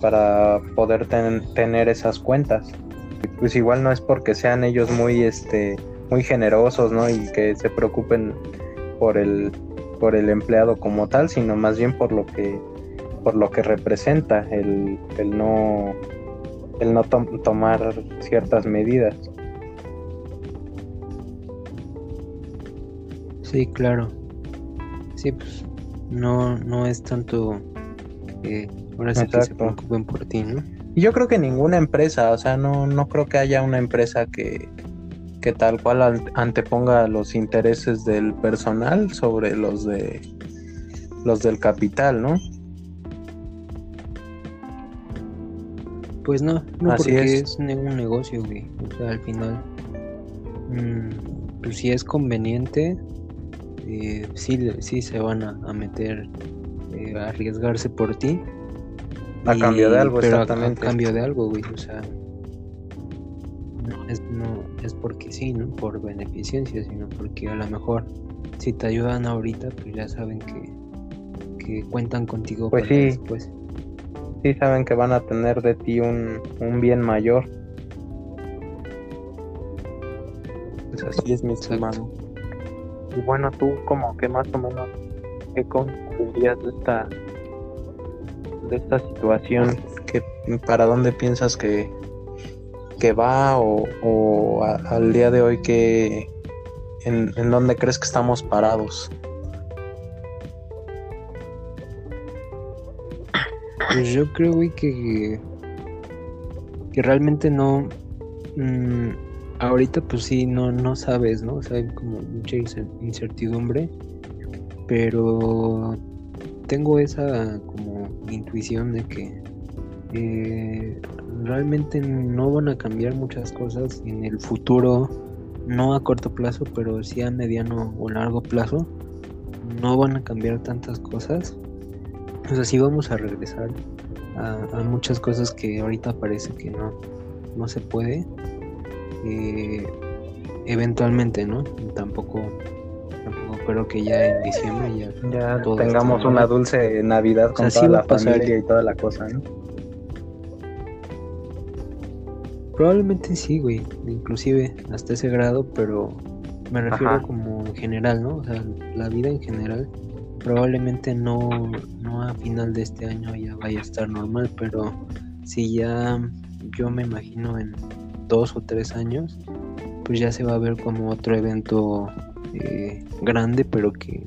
para poder tener esas cuentas. Pues igual no es porque sean ellos muy este muy generosos, ¿no? Y que se preocupen por el por el empleado como tal, sino más bien por lo que por lo que representa el, el no el no tomar ciertas medidas. Sí, claro. Sí, pues no no es tanto eh, Ahora sí que se preocupen por ti, ¿no? Yo creo que ninguna empresa, o sea, no, no creo que haya una empresa que, que tal cual anteponga los intereses del personal sobre los de los del capital, ¿no? Pues no, no porque es. un negocio, güey. O sea, al final, mm, pues si es conveniente, eh, sí, sí se van a, meter, eh, a arriesgarse por ti a cambio de algo, exactamente. A, cambio de algo, güey. O sea, no es, no es porque sí, ¿no? Por beneficencia, sino porque a lo mejor si te ayudan ahorita, pues ya saben que, que cuentan contigo pues sí. después. sí saben que van a tener de ti un, un bien mayor. Pues así es, mi estimado. Y bueno, tú como que más o menos, ¿qué concluirías de esta, de esta situación? ¿Qué, ¿Para dónde piensas que, que va o, al día de hoy que en, en dónde crees que estamos parados? Pues yo creo, güey, que, que realmente no. mm, ahorita, pues sí, no, no sabes, ¿no? O sea, hay como mucha incer- incertidumbre. Pero tengo esa como intuición de que eh, realmente no van a cambiar muchas cosas en el futuro, no a corto plazo, pero sí a mediano o largo plazo. No van a cambiar tantas cosas. O sea, sí vamos a regresar a, a muchas cosas que ahorita parece que no, no se puede. eh, eventualmente, ¿no? Tampoco, tampoco creo que ya en diciembre ya tengamos una dulce Navidad con O sea, sí toda la pasar, familia ¿eh? y toda la cosa, ¿no? Probablemente sí, güey, inclusive hasta ese grado, pero me refiero Ajá. como en general, ¿no? O sea, la vida en general, probablemente no, no a final de este año ya vaya a estar normal, pero si ya yo me imagino en dos o tres años, pues ya se va a ver como otro evento eh, grande, pero que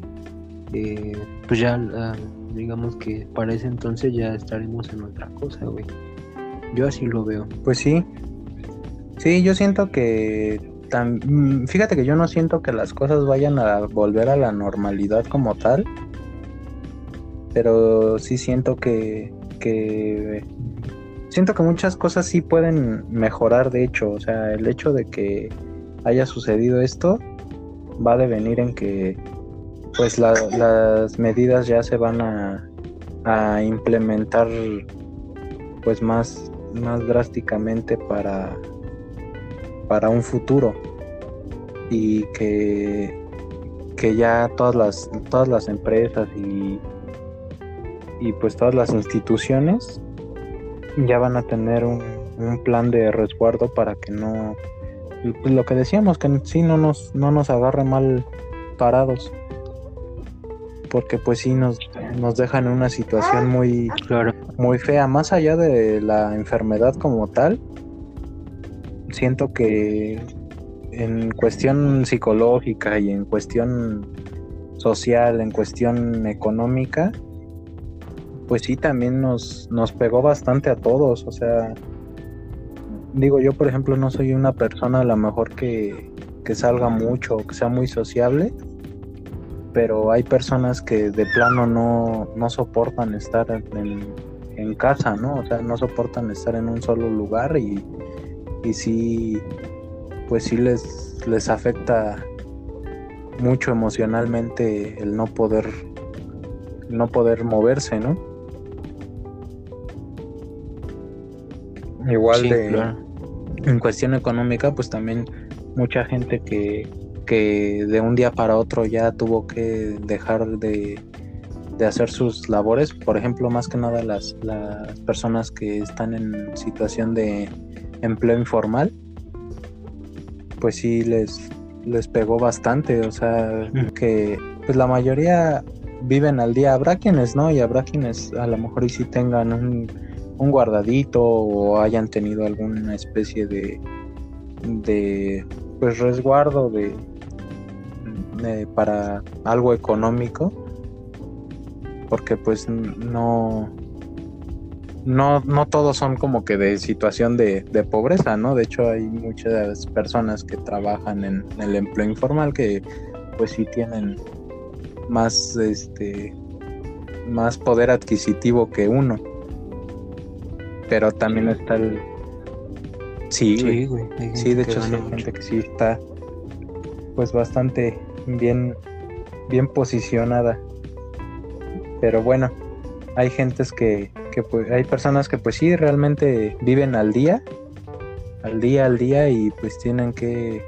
eh, pues ya ah, digamos que para ese entonces ya estaremos en otra cosa, güey. Yo así lo veo. Pues sí. Sí, yo siento que tam- mm, fíjate que yo no siento que las cosas vayan a volver a la normalidad como tal. Pero sí siento que, que siento que muchas cosas sí pueden mejorar, de hecho. O sea, el hecho de que haya sucedido esto va a devenir en que pues la- las medidas ya se van a, a implementar pues más, más drásticamente para, para un futuro y que, que ya todas las, todas las empresas y, y pues todas las instituciones ya van a tener un, un plan de resguardo para que no pues lo que decíamos que sí no nos no nos agarre mal parados porque pues sí nos, nos dejan en una situación muy Claro. muy fea, más allá de la enfermedad como tal, siento que en cuestión psicológica y en cuestión social, en cuestión económica, pues sí también nos, nos pegó bastante a todos, o sea, digo yo por ejemplo no soy una persona a lo mejor que, que salga mucho que sea muy sociable, pero hay personas que de plano no, no soportan estar en, en casa, ¿no? O sea, no soportan estar en un solo lugar y, y sí, pues sí les, les afecta mucho emocionalmente el no poder, el no poder moverse, ¿no? Igual Sí, de claro. en cuestión económica, pues también mucha gente que, que de un día para otro ya tuvo que dejar de, de hacer sus labores, por ejemplo, más que nada las, las personas que están en situación de empleo informal, pues sí les, les pegó bastante, o sea, que pues la mayoría viven al día, habrá quienes no, y habrá quienes a lo mejor y sí tengan un, un guardadito o hayan tenido alguna especie de, de pues resguardo de, de- para algo económico porque pues no no no todos son como que de situación de, de pobreza no de hecho hay muchas personas que trabajan en el empleo informal que pues sí tienen más este más poder adquisitivo que uno pero también está el sí, güey. Sí, güey. hay Sí, de hecho sí hay gente que sí está pues bastante bien bien posicionada. Pero bueno, hay gentes que, que pues, hay personas que pues sí realmente viven al día, al día, al día y pues tienen que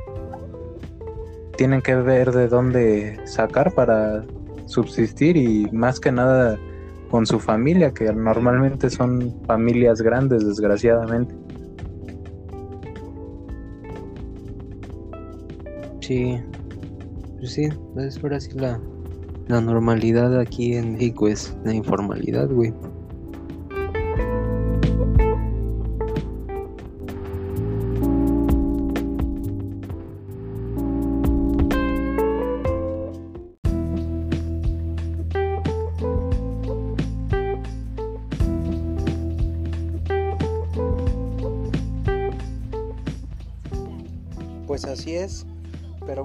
tienen que ver de dónde sacar para subsistir y más que nada con su familia, que normalmente son familias grandes, desgraciadamente. Sí, pues sí, es ahora sí la, la normalidad aquí en México es la informalidad, güey.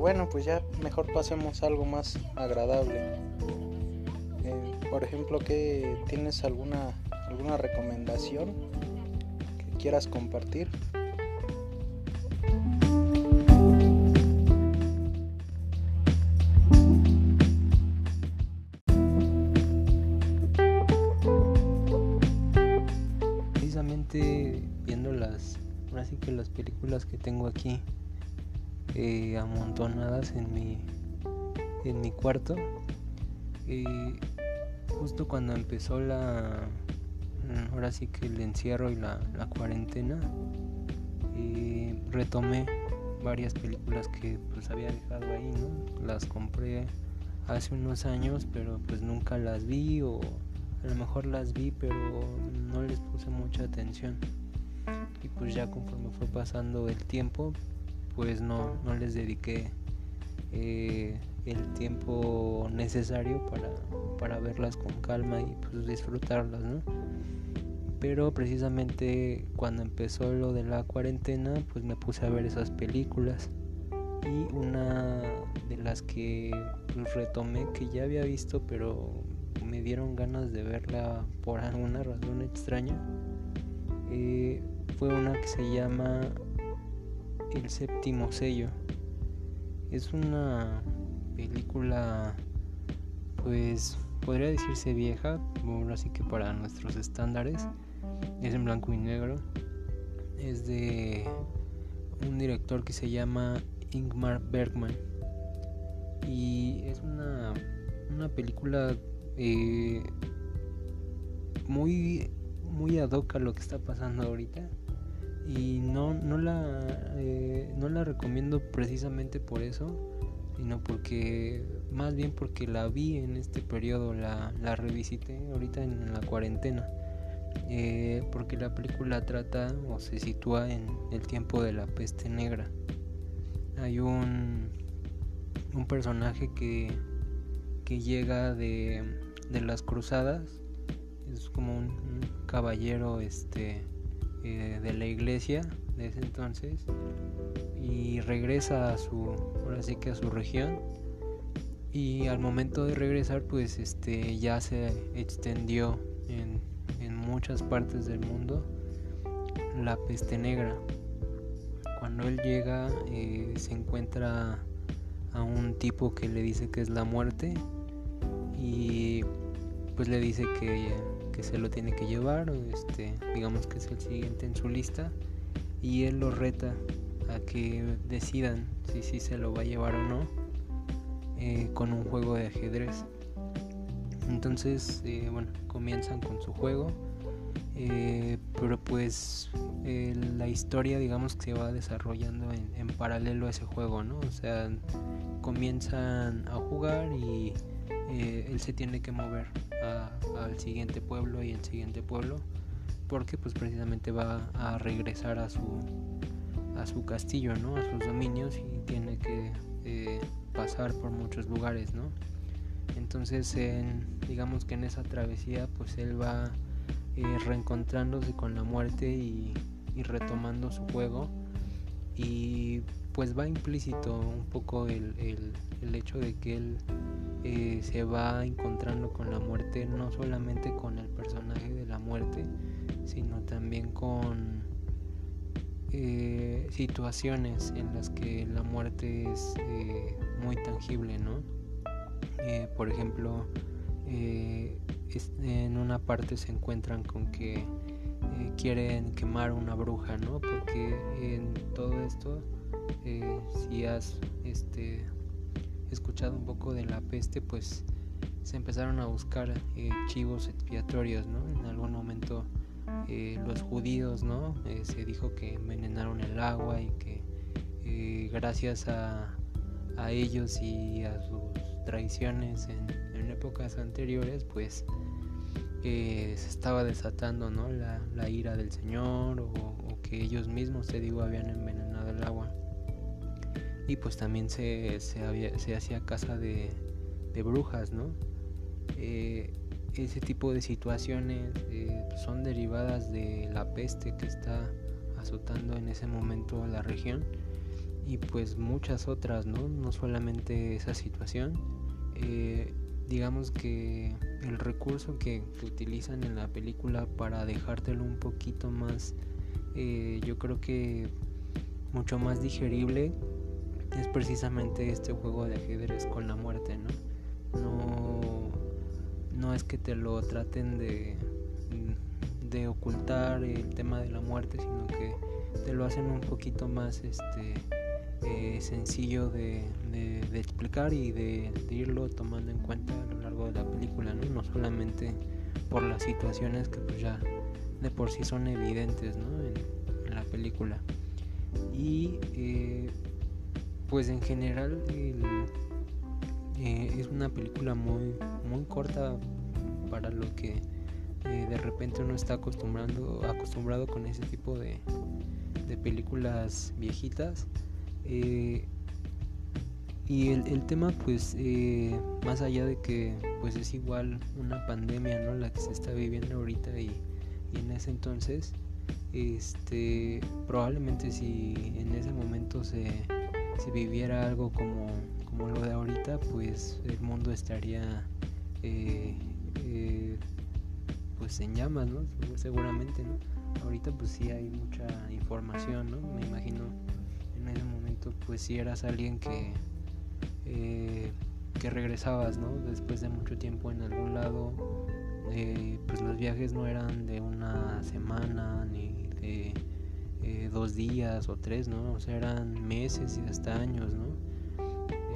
Bueno, pues ya mejor pasemos algo más agradable. Eh, por ejemplo, ¿qué, ¿tienes alguna, alguna recomendación que quieras compartir? Precisamente viendo las, ahora sí que las películas que tengo aquí eh, amontonadas en mi, en mi cuarto. Eh, justo cuando empezó la, mm, ahora sí que el encierro y la, cuarentena, eh, retomé varias películas que pues había dejado ahí, ¿no? Las compré hace unos años, pero pues nunca las vi o a lo mejor las vi, pero no les puse mucha atención. Y pues ya conforme fue pasando el tiempo, pues no, no les dediqué eh, el tiempo necesario para, para, verlas con calma y pues disfrutarlas, ¿no? Pero precisamente cuando empezó lo de la cuarentena, pues me puse a ver esas películas. Y una de las que pues, retomé, que ya había visto, pero me dieron ganas de verla por alguna razón extraña, eh, fue una que se llama el séptimo sello. Es una película, pues podría decirse vieja, bueno, así que para nuestros estándares. Es en blanco y negro. Es de un director que se llama Ingmar Bergman. Y es una, una película eh, muy, muy ad hoc a lo que está pasando ahorita y no, no, la, eh, no la recomiendo precisamente por eso, sino porque, más bien porque la vi en este periodo, la, la revisité ahorita en, la cuarentena, eh, porque la película trata o se sitúa en el tiempo de la peste negra. Hay un, un personaje que, que llega de, de las cruzadas, es como un, un caballero este eh, de la iglesia de ese entonces y regresa a su ahora sí que a su región. Y al momento de regresar pues este ya se extendió en, en muchas partes del mundo la peste negra. Cuando él llega eh, se encuentra a un tipo que le dice que es la muerte y pues le dice que que se lo tiene que llevar, este, digamos que es el siguiente en su lista, y él lo reta a que decidan si, si se lo va a llevar o no eh, con un juego de ajedrez. Entonces, eh, bueno, comienzan con su juego, eh, pero pues la historia, digamos que se va desarrollando en, en, paralelo a ese juego, ¿no? O sea, comienzan a jugar y él se tiene que mover al siguiente pueblo y el siguiente pueblo porque pues precisamente va a regresar a su a su castillo no a sus dominios y tiene que eh, pasar por muchos lugares no entonces en, digamos que en esa travesía pues él va eh, reencontrándose con la muerte y, retomando su juego. Y pues va implícito un poco el, el hecho de que él eh, se va encontrando con la muerte, no solamente con el personaje de la muerte, sino también con eh, situaciones en las que la muerte es eh, muy tangible, ¿no? por ejemplo, en una parte se encuentran con que quieren quemar una bruja, ¿no? Porque en todo esto, si has este, escuchado un poco de la peste, pues se empezaron a buscar eh, chivos expiatorios, ¿no? En algún momento eh, los judíos, ¿no? Eh, se dijo que envenenaron el agua y que gracias a, a, ellos y a sus traiciones en, épocas anteriores, pues se estaba desatando, ¿no? La, la ira del Señor o, o, que ellos mismos, te digo, habían envenenado el agua. Y pues también se, se, hacía casa de, de brujas, ¿no? Eh, ese tipo de situaciones eh, son derivadas de la peste que está azotando en ese momento la región y pues muchas otras, ¿no? No solamente esa situación. Eh, digamos que el recurso que, utilizan en la película para dejártelo un poquito más, yo creo que mucho más digerible, es precisamente este juego de ajedrez con la muerte, ¿no? No no es que te lo traten de, de ocultar el tema de la muerte, sino que te lo hacen un poquito más este eh, sencillo de, explicar y de, irlo tomando en cuenta a lo largo de la película, ¿no? no solamente por las situaciones que pues ya de por sí son evidentes ¿no? en, la película. Y eh, pues en general el, eh, es una película muy, muy corta para lo que eh, de repente uno está acostumbrando, acostumbrado con ese tipo de, de películas viejitas. Eh, y el, tema pues más allá de que pues es igual una pandemia no la que se está viviendo ahorita y, y en ese entonces este probablemente si en ese momento se, se viviera algo como como lo de ahorita, pues el mundo estaría eh, eh, pues en llamas, ¿no? Seguramente, ¿no? Ahorita pues sí hay mucha información, ¿no? Me imagino en ese momento pues si eras alguien que eh, que regresabas, ¿no? Después de mucho tiempo en algún lado, pues los viajes no eran de una semana ni de dos días o tres, ¿no? O sea, eran meses y hasta años, ¿no?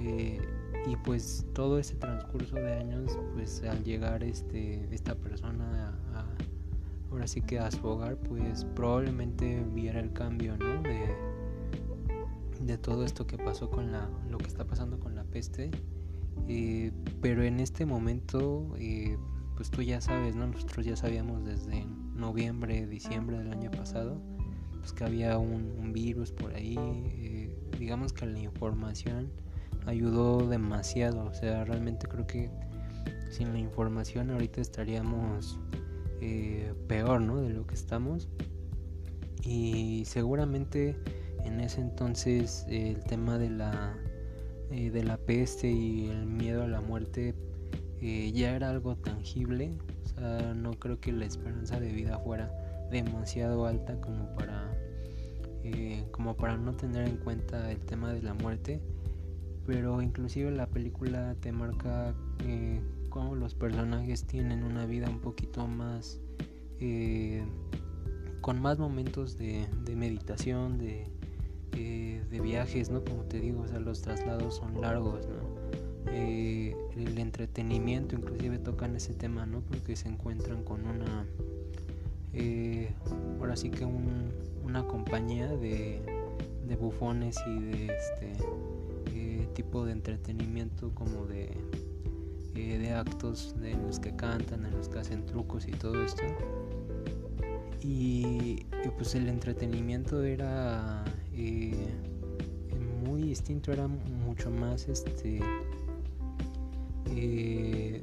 Eh, y pues todo ese transcurso de años, pues al llegar este, esta persona a, ahora sí que a su hogar, pues probablemente viera el cambio, ¿no? De, de todo esto que pasó con la, lo que está pasando con la peste. Eh, pero en este momento, eh, pues tú ya sabes, ¿no? Nosotros ya sabíamos desde noviembre, diciembre del año pasado, pues que había un, virus por ahí. digamos que la información ayudó demasiado. O sea, realmente creo que sin la información ahorita estaríamos eh, peor, ¿no? De lo que estamos. Y seguramente en ese entonces el tema de la, eh, de la peste y el miedo a la muerte eh, ya era algo tangible. O sea, no creo que la esperanza de vida fuera demasiado alta como para, como para no tener en cuenta el tema de la muerte. Pero inclusive la película te marca eh, cómo los personajes tienen una vida un poquito más eh, con más momentos de, meditación de, eh, de, viajes no como te digo o sea los traslados son largos no el entretenimiento inclusive tocan ese tema no porque se encuentran con una ahora sí que una compañía de, de bufones y de este tipo de entretenimiento como de, eh, de actos en los que cantan, en los que hacen trucos y todo esto. Y, pues el entretenimiento era eh, muy distinto, era mucho más este eh,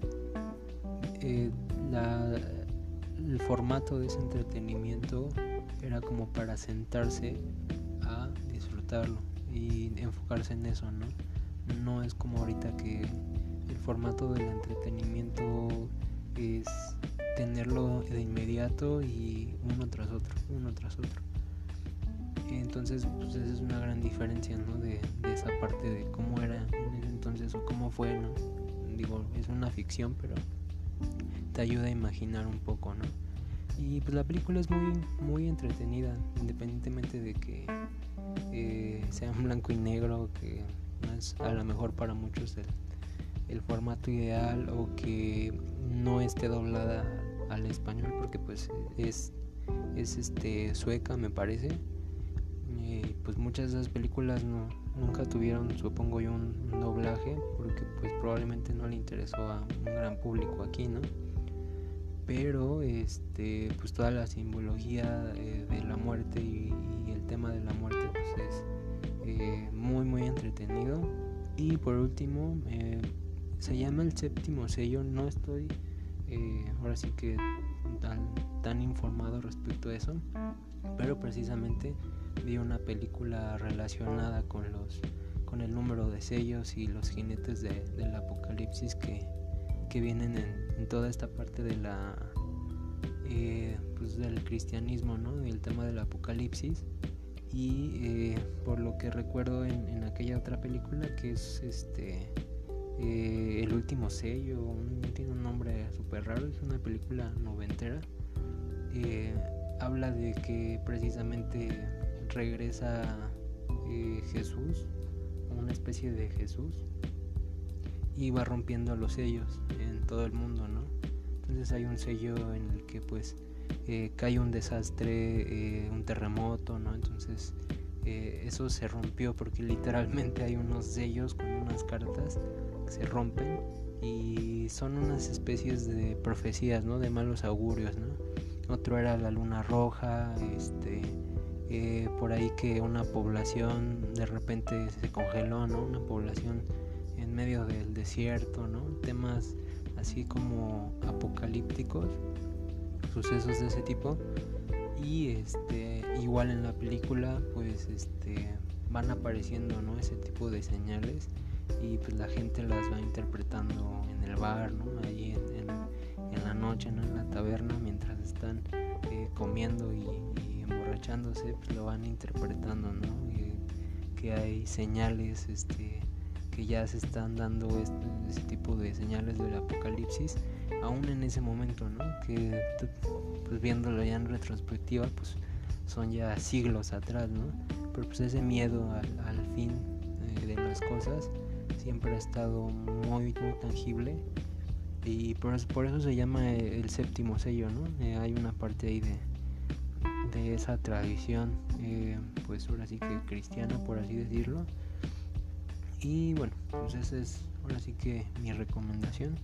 el formato de ese entretenimiento era como para sentarse a disfrutarlo y enfocarse en eso, ¿no? no es como ahorita que el formato del entretenimiento es tenerlo de inmediato y uno tras otro, uno tras otro. Entonces, pues esa es una gran diferencia, ¿no? De, esa parte de cómo era en ese entonces o cómo fue, ¿no? Digo, es una ficción, pero te ayuda a imaginar un poco, ¿no? Y pues la película es muy, muy entretenida, independientemente de que eh, sea en blanco y negro, que no es a lo mejor para muchos el formato ideal o que no esté doblada al español porque pues es, es este sueca me parece y pues muchas de esas películas no, nunca tuvieron supongo yo un, doblaje porque pues probablemente no le interesó a un gran público aquí no pero este pues toda la simbología eh, de la muerte y, el tema de la muerte pues es eh, muy muy entretenido. Y por último eh, se llama el séptimo sello. No estoy ahora sí que tan, tan informado respecto a eso pero precisamente vi una película relacionada con los con el número de sellos y los jinetes del apocalipsis que, que vienen en, toda esta parte de la eh, pues del cristianismo ¿no? el tema del apocalipsis y eh, por lo que recuerdo en, aquella otra película que es este eh, el último sello tiene un nombre súper raro es una película noventera habla de que precisamente regresa Jesús una especie de Jesús y va rompiendo los sellos en todo el mundo, ¿no? Entonces hay un sello en el que pues eh, cae un desastre, eh, un terremoto, ¿no? Entonces eh, eso se rompió porque literalmente hay unos sellos con unas cartas que se rompen y son unas especies de profecías, ¿no? De malos augurios, ¿no? Otro era la luna roja, este, por ahí que una población de repente se congeló, ¿no? Una población en medio del desierto, ¿no? Temas así como apocalípticos, sucesos de ese tipo. Y este, igual en la película, pues este, van apareciendo, ¿no? Ese tipo de señales y pues la gente las va interpretando en el bar, ¿no? Ahí en, la noche, ¿no? En la taberna, mientras están eh, comiendo y, emborrachándose, pues lo van interpretando, ¿no? que hay señales, este, que ya se están dando este, tipo de señales del apocalipsis, aún en ese momento, ¿no? Que pues viéndolo ya en retrospectiva, pues son ya siglos atrás, ¿no? Pero pues ese miedo al, fin eh, de las cosas siempre ha estado muy, muy tangible y por eso, por eso se llama el séptimo sello, ¿no? Eh, hay una parte ahí de, esa tradición, eh, pues ahora sí que cristiana, por así decirlo, y bueno, pues esa es ahora sí que mi recomendación.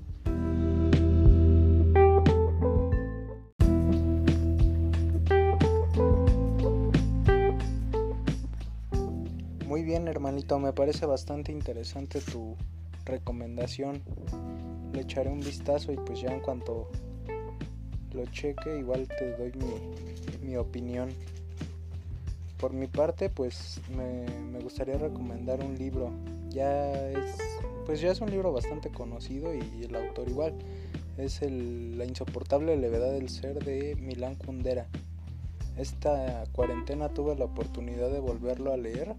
Muy bien hermanito, me parece bastante interesante tu recomendación. Le echaré un vistazo y pues ya en cuanto lo cheque igual te doy mi, mi opinión. Por mi parte pues me, me gustaría recomendar un libro ya es pues ya es un libro bastante conocido y el autor igual es el, La insoportable levedad del ser de Milán Kundera. Esta cuarentena tuve la oportunidad de volverlo a leer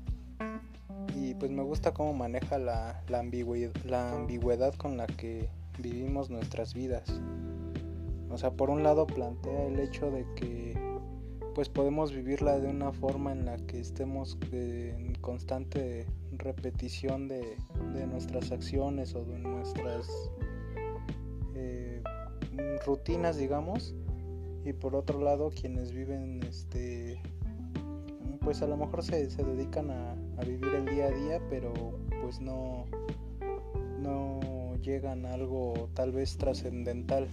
y pues me gusta cómo maneja la, la, la ambigüedad con la que vivimos nuestras vidas. O sea, por un lado plantea el hecho de que pues podemos vivirla de una forma en la que estemos en constante repetición de, nuestras acciones o de nuestras eh, rutinas, digamos. Y por otro lado, quienes viven, este, pues a lo mejor se, dedican a, a, vivir el día a día, pero pues no, no llegan a algo tal vez trascendental.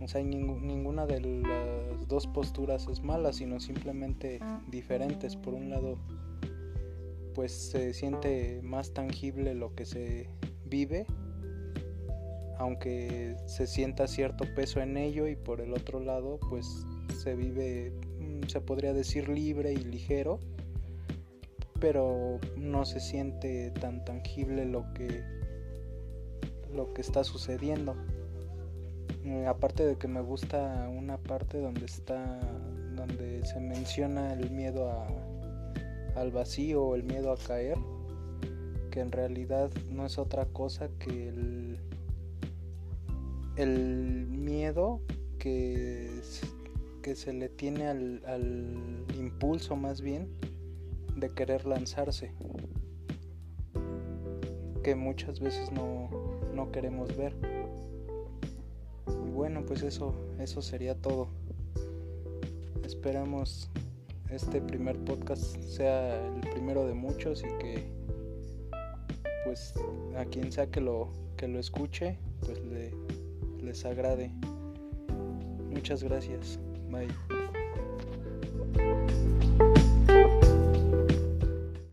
O sea, ninguna de las dos posturas es mala, sino simplemente diferentes. Por un lado, pues se siente más tangible lo que se vive, aunque se sienta cierto peso en ello y por el otro lado pues se vive, mm, se podría decir libre y ligero, pero no se siente tan tangible lo que, lo que está sucediendo. Eh, aparte de que me gusta una parte donde está donde se menciona el miedo a al vacío el miedo a caer, que en realidad no es otra cosa que el, el miedo que, que se le tiene al, al impulso más bien de querer lanzarse. que muchas veces no, no queremos ver. Bueno, pues eso, eso sería todo. Esperamos este primer podcast sea el primero de muchos y que pues a quien sea que lo que lo escuche pues le, les agrade. Muchas gracias. Bye